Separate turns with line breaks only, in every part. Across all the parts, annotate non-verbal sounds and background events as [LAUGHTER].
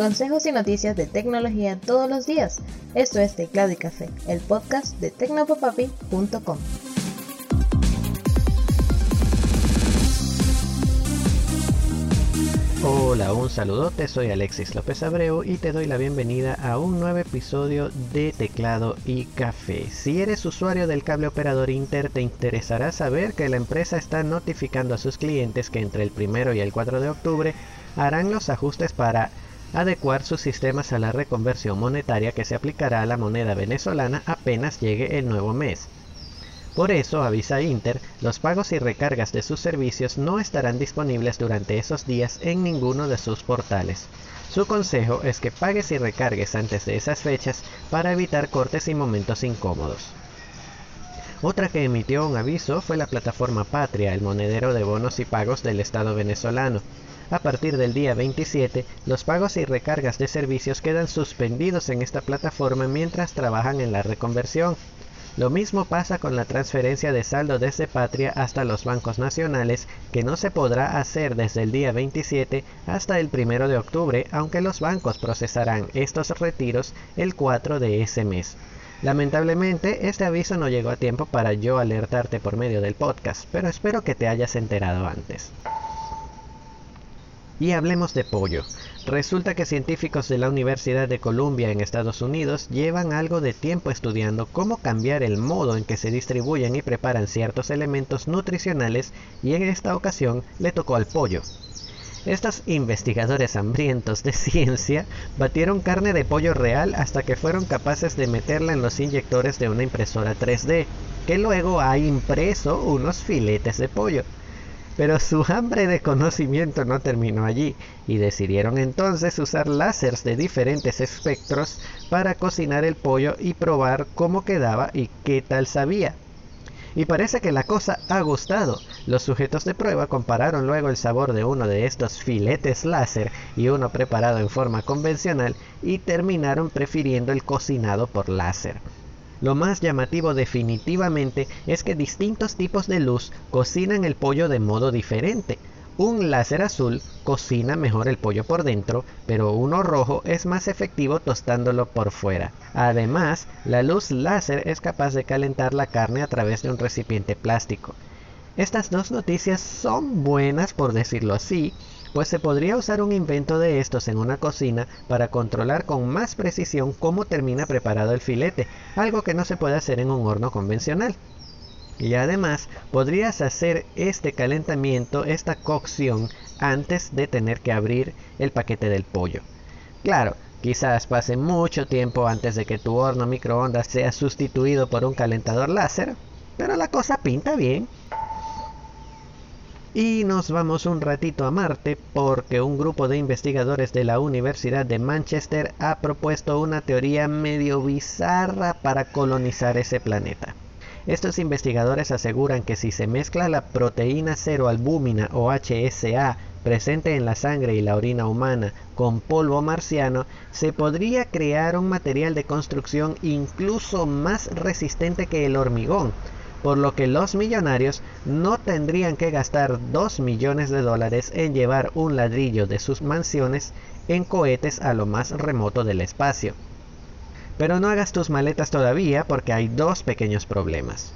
Consejos y noticias de tecnología todos los días. Esto es Teclado y Café, el podcast de tecnopopapi.com.
Hola, un saludote, soy Alexis López Abreu y te doy la bienvenida a un nuevo episodio de Teclado y Café. Si eres usuario del cable operador Inter, te interesará saber que la empresa está notificando a sus clientes que entre el 1 y el 4 de octubre harán los ajustes para adecuar sus sistemas a la reconversión monetaria que se aplicará a la moneda venezolana apenas llegue el nuevo mes. Por eso, avisa Inter, los pagos y recargas de sus servicios no estarán disponibles durante esos días en ninguno de sus portales. Su consejo es que pagues y recargues antes de esas fechas para evitar cortes y momentos incómodos. Otra que emitió un aviso fue la plataforma Patria, el monedero de bonos y pagos del Estado venezolano. A partir del día 27, los pagos y recargas de servicios quedan suspendidos en esta plataforma mientras trabajan en la reconversión. Lo mismo pasa con la transferencia de saldo desde Patria hasta los bancos nacionales, que no se podrá hacer desde el día 27 hasta el 1 de octubre, aunque los bancos procesarán estos retiros el 4 de ese mes. Lamentablemente, este aviso no llegó a tiempo para yo alertarte por medio del podcast, pero espero que te hayas enterado antes. Y hablemos de pollo. Resulta que científicos de la Universidad de Columbia en Estados Unidos llevan algo de tiempo estudiando cómo cambiar el modo en que se distribuyen y preparan ciertos elementos nutricionales y en esta ocasión le tocó al pollo. Estos investigadores hambrientos de [LAUGHS] ciencia batieron carne de pollo real hasta que fueron capaces de meterla en los inyectores de una impresora 3D, que luego ha impreso unos filetes de pollo. Pero su hambre de conocimiento no terminó allí y decidieron entonces usar láseres de diferentes espectros para cocinar el pollo y probar cómo quedaba y qué tal sabía. Y parece que la cosa ha gustado. Los sujetos de prueba compararon luego el sabor de uno de estos filetes láser y uno preparado en forma convencional y terminaron prefiriendo el cocinado por láser. Lo más llamativo definitivamente es que distintos tipos de luz cocinan el pollo de modo diferente. Un láser azul cocina mejor el pollo por dentro, pero uno rojo es más efectivo tostándolo por fuera. Además, la luz láser es capaz de calentar la carne a través de un recipiente plástico. Estas dos noticias son buenas por decirlo así, pues se podría usar un invento de estos en una cocina para controlar con más precisión cómo termina preparado el filete, algo que no se puede hacer en un horno convencional. Y además podrías hacer este calentamiento, esta cocción, antes de tener que abrir el paquete del pollo. Claro, quizás pase mucho tiempo antes de que tu horno microondas sea sustituido por un calentador láser, pero la cosa pinta bien. Y nos vamos un ratito a Marte porque un grupo de investigadores de la Universidad de Manchester ha propuesto una teoría medio bizarra para colonizar ese planeta. Estos investigadores aseguran que si se mezcla la proteína albúmina o HSA presente en la sangre y la orina humana con polvo marciano, se podría crear un material de construcción incluso más resistente que el hormigón, por lo que los millonarios no tendrían que gastar 2 millones de dólares en llevar un ladrillo de sus mansiones en cohetes a lo más remoto del espacio. Pero no hagas tus maletas todavía porque hay dos pequeños problemas.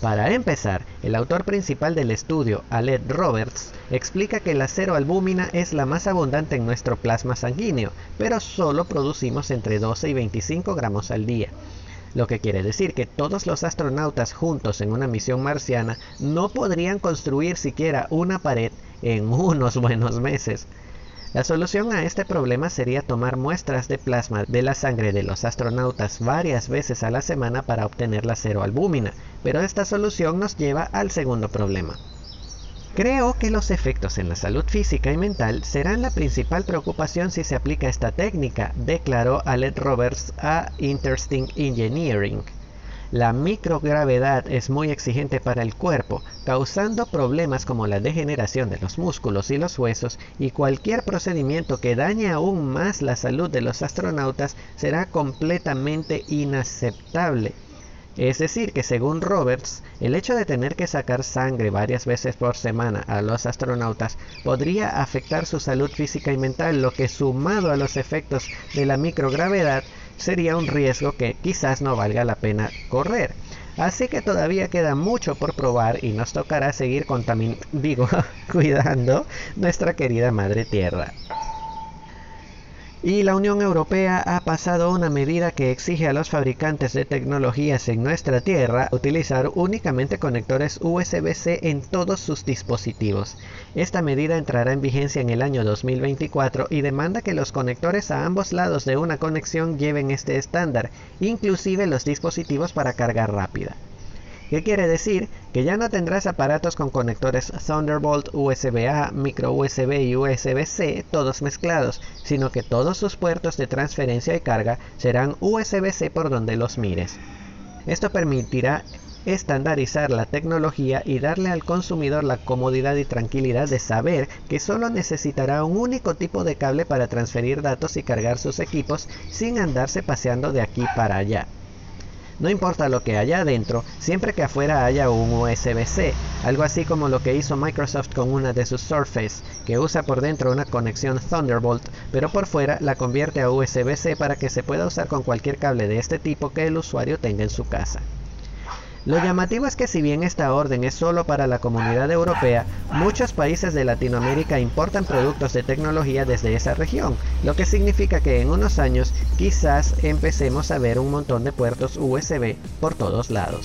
Para empezar, el autor principal del estudio, Aled Roberts, explica que la albúmina es la más abundante en nuestro plasma sanguíneo, pero solo producimos entre 12 y 25 gramos al día lo que quiere decir que todos los astronautas juntos en una misión marciana no podrían construir siquiera una pared en [LAUGHS] unos buenos meses. La solución a este problema sería tomar muestras de plasma de la sangre de los astronautas varias veces a la semana para obtener la cero albúmina, pero esta solución nos lleva al segundo problema. Creo que los efectos en la salud física y mental serán la principal preocupación si se aplica esta técnica, declaró Aled Roberts a Interesting Engineering. La microgravedad es muy exigente para el cuerpo, causando problemas como la degeneración de los músculos y los huesos, y cualquier procedimiento que dañe aún más la salud de los astronautas será completamente inaceptable Es decir, que según Roberts, el hecho de tener que sacar sangre varias veces por semana a los astronautas podría afectar su salud física y mental, lo que sumado a los efectos de la microgravedad sería un riesgo que quizás no valga la pena correr. Así que todavía queda mucho por probar y nos tocará seguir digo, [LAUGHS] cuidando nuestra querida madre tierra. Y la Unión Europea ha pasado una medida que exige a los fabricantes de tecnologías en nuestra tierra utilizar únicamente conectores USB-C en todos sus dispositivos. Esta medida entrará en vigencia en el año 2024 y demanda que los conectores a ambos lados de una conexión lleven este estándar, inclusive los dispositivos para carga rápida. ¿Qué quiere decir? Que ya no tendrás aparatos con conectores Thunderbolt, USB-A, micro USB y USB-C todos mezclados, sino que todos sus puertos de transferencia y carga serán USB-C por donde los mires. Esto permitirá estandarizar la tecnología y darle al consumidor la comodidad y tranquilidad de saber que solo necesitará un único tipo de cable para transferir datos y cargar sus equipos sin andarse paseando de aquí para allá. No importa lo que haya adentro, siempre que afuera haya un USB-C, algo así como lo que hizo Microsoft con una de sus Surface, que usa por dentro una conexión Thunderbolt, pero por fuera la convierte a USB-C para que se pueda usar con cualquier cable de este tipo que el usuario tenga en su casa. Lo llamativo es que si bien esta orden es solo para la comunidad europea, muchos países de Latinoamérica importan productos de tecnología desde esa región, lo que significa que en unos años quizás empecemos a ver un montón de puertos USB por todos lados.